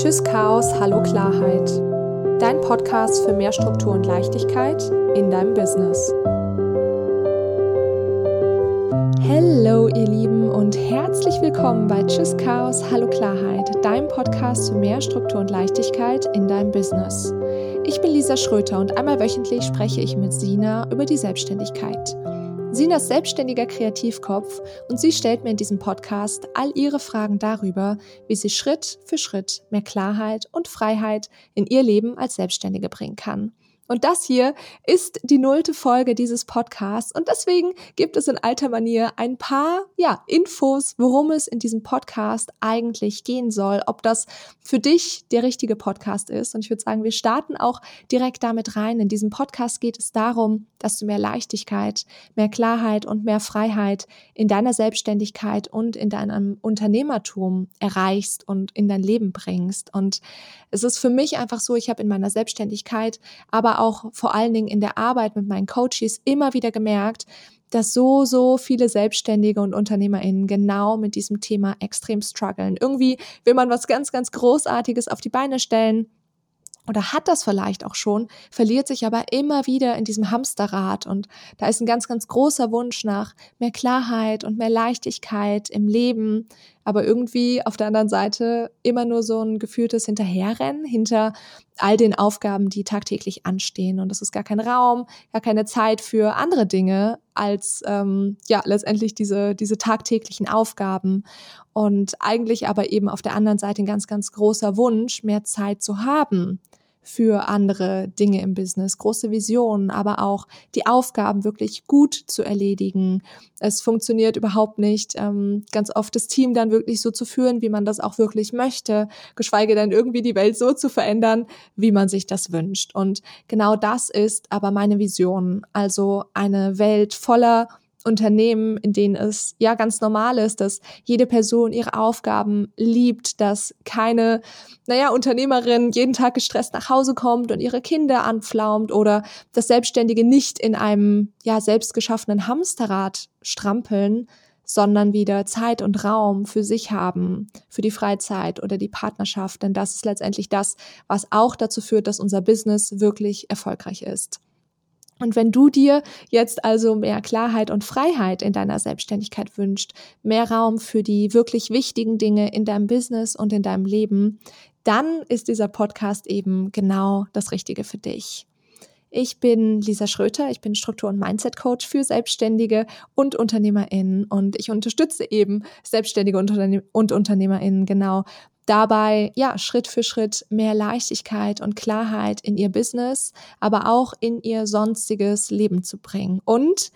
Tschüss Chaos, Hallo Klarheit. Dein Podcast für mehr Struktur und Leichtigkeit in deinem Business. Hallo ihr Lieben und herzlich willkommen bei Tschüss Chaos, Hallo Klarheit, deinem Podcast für mehr Struktur und Leichtigkeit in deinem Business. Ich bin Lisa Schröter und einmal wöchentlich spreche ich mit Sina über die Selbstständigkeit. Sina ist selbstständiger Kreativkopf und sie stellt mir in diesem Podcast all ihre Fragen darüber, wie sie Schritt für Schritt mehr Klarheit und Freiheit in ihr Leben als Selbstständige bringen kann. Und das hier ist die nullte Folge dieses Podcasts. Und deswegen gibt es in alter Manier ein paar, ja, Infos, worum es in diesem Podcast eigentlich gehen soll, ob das für dich der richtige Podcast ist. Und ich würde sagen, wir starten auch direkt damit rein. In diesem Podcast geht es darum, dass du mehr Leichtigkeit, mehr Klarheit und mehr Freiheit in deiner Selbstständigkeit und in deinem Unternehmertum erreichst und in dein Leben bringst. Und es ist für mich einfach so, ich habe in meiner Selbstständigkeit, aber auch vor allen Dingen in der Arbeit mit meinen Coaches immer wieder gemerkt, dass so, so viele Selbstständige und UnternehmerInnen genau mit diesem Thema extrem strugglen. Irgendwie will man was ganz, ganz Großartiges auf die Beine stellen oder hat das vielleicht auch schon, verliert sich aber immer wieder in diesem Hamsterrad. Und da ist ein ganz, ganz großer Wunsch nach mehr Klarheit und mehr Leichtigkeit im Leben. Aber irgendwie auf der anderen Seite immer nur so ein gefühltes Hinterherrennen hinter all den Aufgaben, die tagtäglich anstehen. Und es ist gar kein Raum, gar keine Zeit für andere Dinge als ähm, ja letztendlich diese, diese tagtäglichen Aufgaben. Und eigentlich aber eben auf der anderen Seite ein ganz, ganz großer Wunsch, mehr Zeit zu haben für andere Dinge im Business, große Visionen, aber auch die Aufgaben wirklich gut zu erledigen. Es funktioniert überhaupt nicht, ähm, ganz oft das Team dann wirklich so zu führen, wie man das auch wirklich möchte, geschweige denn irgendwie die Welt so zu verändern, wie man sich das wünscht. Und genau das ist aber meine Vision, also eine Welt voller Unternehmen, in denen es ja ganz normal ist, dass jede Person ihre Aufgaben liebt, dass keine, naja, Unternehmerin jeden Tag gestresst nach Hause kommt und ihre Kinder anpflaumt oder dass Selbstständige nicht in einem, ja, selbstgeschaffenen Hamsterrad strampeln, sondern wieder Zeit und Raum für sich haben, für die Freizeit oder die Partnerschaft. Denn das ist letztendlich das, was auch dazu führt, dass unser Business wirklich erfolgreich ist. Und wenn du dir jetzt also mehr Klarheit und Freiheit in deiner Selbstständigkeit wünscht, mehr Raum für die wirklich wichtigen Dinge in deinem Business und in deinem Leben, dann ist dieser Podcast eben genau das Richtige für dich. Ich bin Lisa Schröter, ich bin Struktur- und Mindset-Coach für Selbstständige und UnternehmerInnen und ich unterstütze eben Selbstständige und, UnternehmerInnen genau dabei, ja, Schritt für Schritt mehr Leichtigkeit und Klarheit in ihr Business, aber auch in ihr sonstiges Leben zu bringen. Und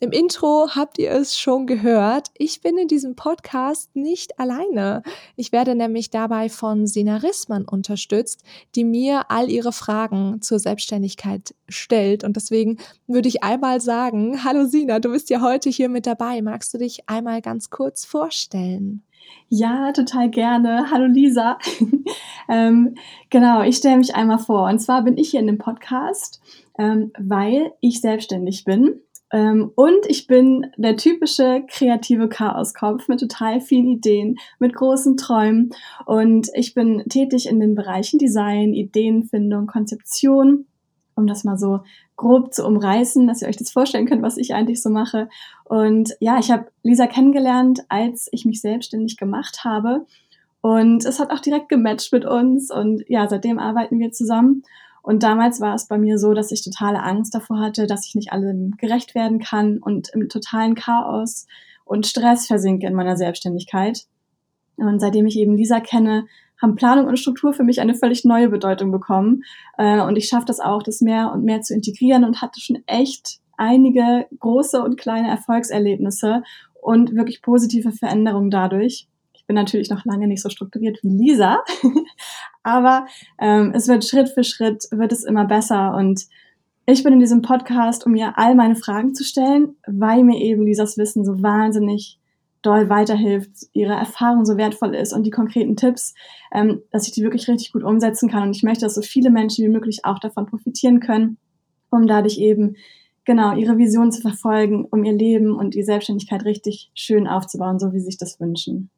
im Intro habt ihr es schon gehört. Ich bin in diesem Podcast nicht alleine. Ich werde nämlich dabei von Sina Rissmann unterstützt, die mir all ihre Fragen zur Selbstständigkeit stellt. Und deswegen würde ich einmal sagen, hallo Sina, du bist ja heute hier mit dabei. Magst du dich einmal ganz kurz vorstellen? Ja, total gerne. Hallo Lisa. ähm, genau, ich stelle mich einmal vor. Und zwar bin ich hier in dem Podcast, ähm, weil ich selbstständig bin. Ähm, und ich bin der typische kreative Chaoskopf mit total vielen Ideen, mit großen Träumen. Und ich bin tätig in den Bereichen Design, Ideenfindung, Konzeption, um das mal so grob zu umreißen, dass ihr euch das vorstellen könnt, was ich eigentlich so mache. Und ja, ich habe Lisa kennengelernt, als ich mich selbstständig gemacht habe. Und es hat auch direkt gematcht mit uns. Und ja, seitdem arbeiten wir zusammen. Und damals war es bei mir so, dass ich totale Angst davor hatte, dass ich nicht allem gerecht werden kann und im totalen Chaos und Stress versinke in meiner Selbstständigkeit. Und seitdem ich eben Lisa kenne, haben Planung und Struktur für mich eine völlig neue Bedeutung bekommen. Äh, und ich schaffe das auch, das mehr und mehr zu integrieren und hatte schon echt einige große und kleine Erfolgserlebnisse und wirklich positive Veränderungen dadurch. Ich bin natürlich noch lange nicht so strukturiert wie Lisa, aber ähm, es wird Schritt für Schritt, wird es immer besser und ich bin in diesem Podcast, um mir all meine Fragen zu stellen, weil mir eben Lisas Wissen so wahnsinnig doll weiterhilft, ihre Erfahrung so wertvoll ist und die konkreten Tipps, ähm, dass ich die wirklich richtig gut umsetzen kann. Und ich möchte, dass so viele Menschen wie möglich auch davon profitieren können, um dadurch eben genau ihre Vision zu verfolgen, um ihr Leben und die Selbstständigkeit richtig schön aufzubauen, so wie sie sich das wünschen.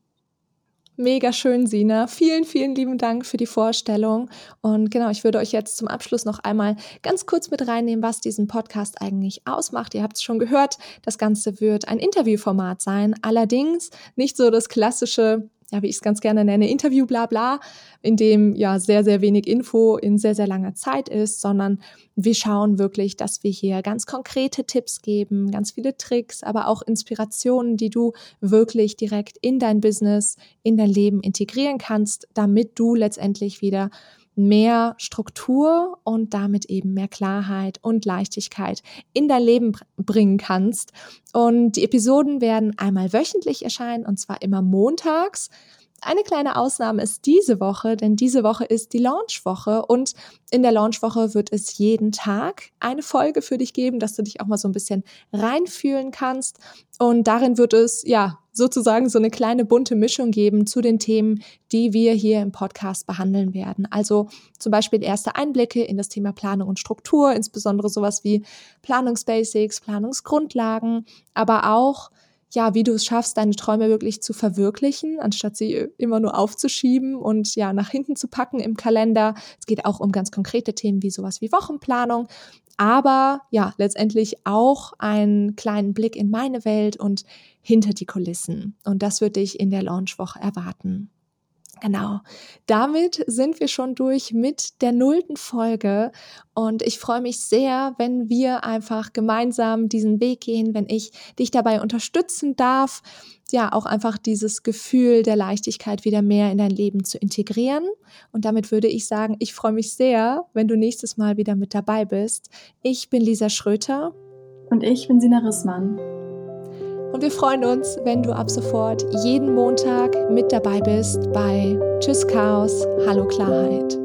Mega schön, Sina. Vielen, vielen lieben Dank für die Vorstellung. Und genau, ich würde euch jetzt zum Abschluss noch einmal ganz kurz mit reinnehmen, was diesen Podcast eigentlich ausmacht. Ihr habt es schon gehört, das Ganze wird ein Interviewformat sein. Allerdings nicht so das klassische ja, wie ich es ganz gerne nenne, Interview bla bla, in dem ja sehr, sehr wenig Info in sehr, sehr langer Zeit ist, sondern wir schauen wirklich, dass wir hier ganz konkrete Tipps geben, ganz viele Tricks, aber auch Inspirationen, die du wirklich direkt in dein Business, in dein Leben integrieren kannst, damit du letztendlich wieder mehr Struktur und damit eben mehr Klarheit und Leichtigkeit in dein Leben bringen kannst. Und die Episoden werden einmal wöchentlich erscheinen und zwar immer montags. Eine kleine Ausnahme ist diese Woche, denn diese Woche ist die Launchwoche und in der Launchwoche wird es jeden Tag eine Folge für dich geben, dass du dich auch mal so ein bisschen reinfühlen kannst. Und darin wird es, ja, sozusagen so eine kleine bunte Mischung geben zu den Themen, die wir hier im Podcast behandeln werden. Also zum Beispiel erste Einblicke in das Thema Planung und Struktur, insbesondere sowas wie Planungsbasics, Planungsgrundlagen, aber auch ja, wie du es schaffst, deine Träume wirklich zu verwirklichen, anstatt sie immer nur aufzuschieben und ja, nach hinten zu packen im Kalender. Es geht auch um ganz konkrete Themen wie sowas wie Wochenplanung, aber ja, letztendlich auch einen kleinen Blick in meine Welt und hinter die Kulissen. Und das wird dich in der Launchwoche erwarten. Genau. Damit sind wir schon durch mit der nullten Folge und ich freue mich sehr, wenn wir einfach gemeinsam diesen Weg gehen, wenn ich dich dabei unterstützen darf, ja, auch einfach dieses Gefühl der Leichtigkeit wieder mehr in dein Leben zu integrieren. Und damit würde ich sagen, ich freue mich sehr, wenn du nächstes Mal wieder mit dabei bist. Ich bin Lisa Schröter. Und ich bin Sina Rissmann. Und wir freuen uns, wenn du ab sofort jeden Montag mit dabei bist bei Tschüss Chaos, Hallo Klarheit.